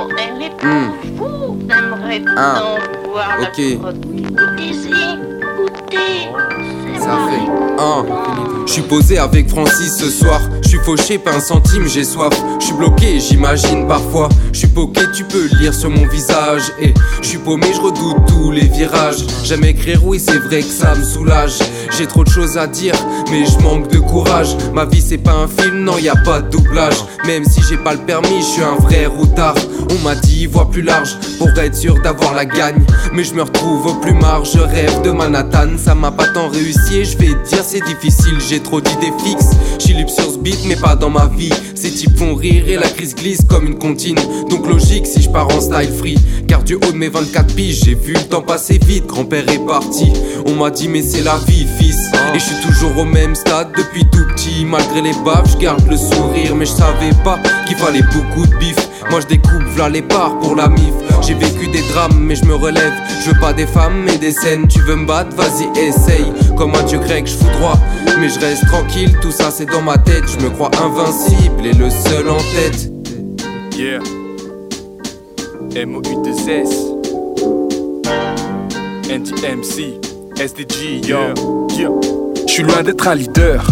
Non, elle est pas Hmm. fou. J'aimerais Ah, tant voir ok. la produit. Goûtez-y, goûtez. Je suis posé avec Francis ce soir. Je suis fauché, pas un centime, j'ai soif. Je suis bloqué, j'imagine parfois. Je suis poqué, tu peux lire sur mon visage. Et je suis paumé, je redoute tous les virages. J'aime écrire, oui, c'est vrai que ça me soulage. J'ai trop de choses à dire, mais je manque de courage. Ma vie, c'est pas un film, non, y a pas de doublage. Même si j'ai pas le permis, je suis un vrai routard. On m'a dit, vois plus large pour être sûr d'avoir la gagne. Mais je me retrouve au plus marge, je rêve de Manhattan. Ça m'a pas tant réussi je vais dire, c'est difficile. J'ai trop d'idées fixes. Libre sur ce beat, mais pas dans ma vie. Ces types font rire et la crise glisse comme une comptine. Donc logique si je pars en style free. Car du haut de mes 24 piges, j'ai vu le temps passer vite. Grand-père est parti. On m'a dit, mais c'est la vie, fils. Et je suis toujours au même stade depuis tout petit. Malgré les baffes, je garde le sourire. Mais je savais pas qu'il fallait beaucoup de bif. Moi je découpe, v'là les parts pour la mif. J'ai vécu des drames, mais je me relève. Je veux pas des femmes, mais des scènes. Tu veux me battre, vas-y, essaye. Comme un dieu grec, je fous droit. Mais je reste tranquille, tout ça c'est dans ma tête. Je me crois invincible et le seul en tête. Yeah. MOU2S. NTMC. SDG, yo. Yo. Je suis loin d'être un leader.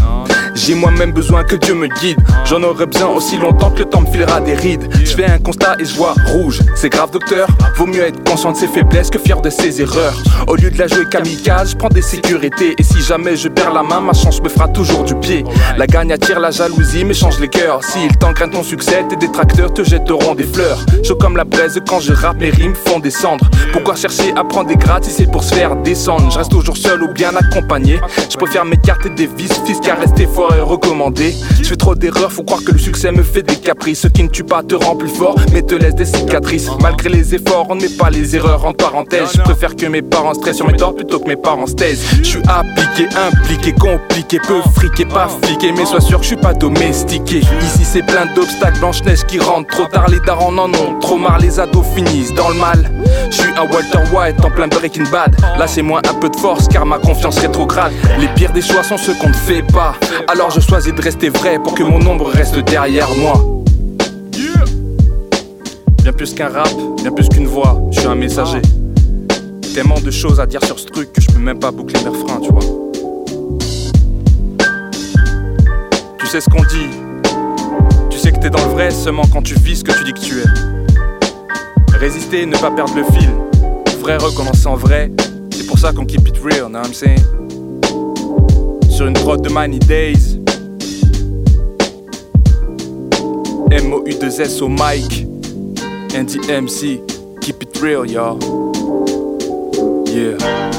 J'ai moi-même besoin que Dieu me guide. J'en aurais besoin aussi longtemps que le temps me filera des rides. Je fais un constat et je vois rouge. C'est grave, docteur. Vaut mieux être conscient de ses faiblesses que fier de ses erreurs. Au lieu de la jouer kamikaze, je prends des sécurités. Et si jamais je perds la main, ma chance me fera toujours du pied. La gagne attire la jalousie, mais change les cœurs. S'ils t'engrainent ton succès, tes détracteurs te jetteront des fleurs. Chaud comme la braise quand je rappe, mes rimes font descendre. Pourquoi chercher à prendre des grades si c'est pour se faire descendre? Je reste toujours seul ou bien accompagné. Je préfère m'écarter des vices, fils qu'à rester fort recommandé. Je fais trop d'erreurs, faut croire que le succès me fait des caprices. Ce qui ne tue pas te rend plus fort, mais te laisse des cicatrices. Malgré les efforts, on ne met pas les erreurs en parenthèse. Je préfère que mes parents stressent sur mes torts plutôt que mes parents se taisent. Je suis appliqué, impliqué, compliqué, peu friqué, pas fliqué, mais sois sûr que je suis pas domestiqué. Ici c'est plein d'obstacles, Blanche-Neige qui rentre trop tard, les darons en ont trop marre, les ados finissent dans le mal. Je suis un Walter White en plein Breaking Bad. Là c'est moins un peu de force car ma confiance rétrograde. Les pires des choix sont ceux qu'on ne fait pas. Je choisis de rester vrai pour que mon ombre reste derrière moi. Bien plus qu'un rap, bien plus qu'une voix, je suis un messager. Tellement de choses à dire sur ce truc que je peux même pas boucler mes refrains, tu vois. Tu sais ce qu'on dit. Tu sais que t'es dans le vrai seulement quand tu vis ce que tu dis que tu es. Résister, ne pas perdre le fil. Vrai recommencer en vrai. C'est pour ça qu'on keep it real, know what I'm saying? Sur une prod de Money Days. MOU2S au mic. NDMC. Keep it real, y'all. Yeah.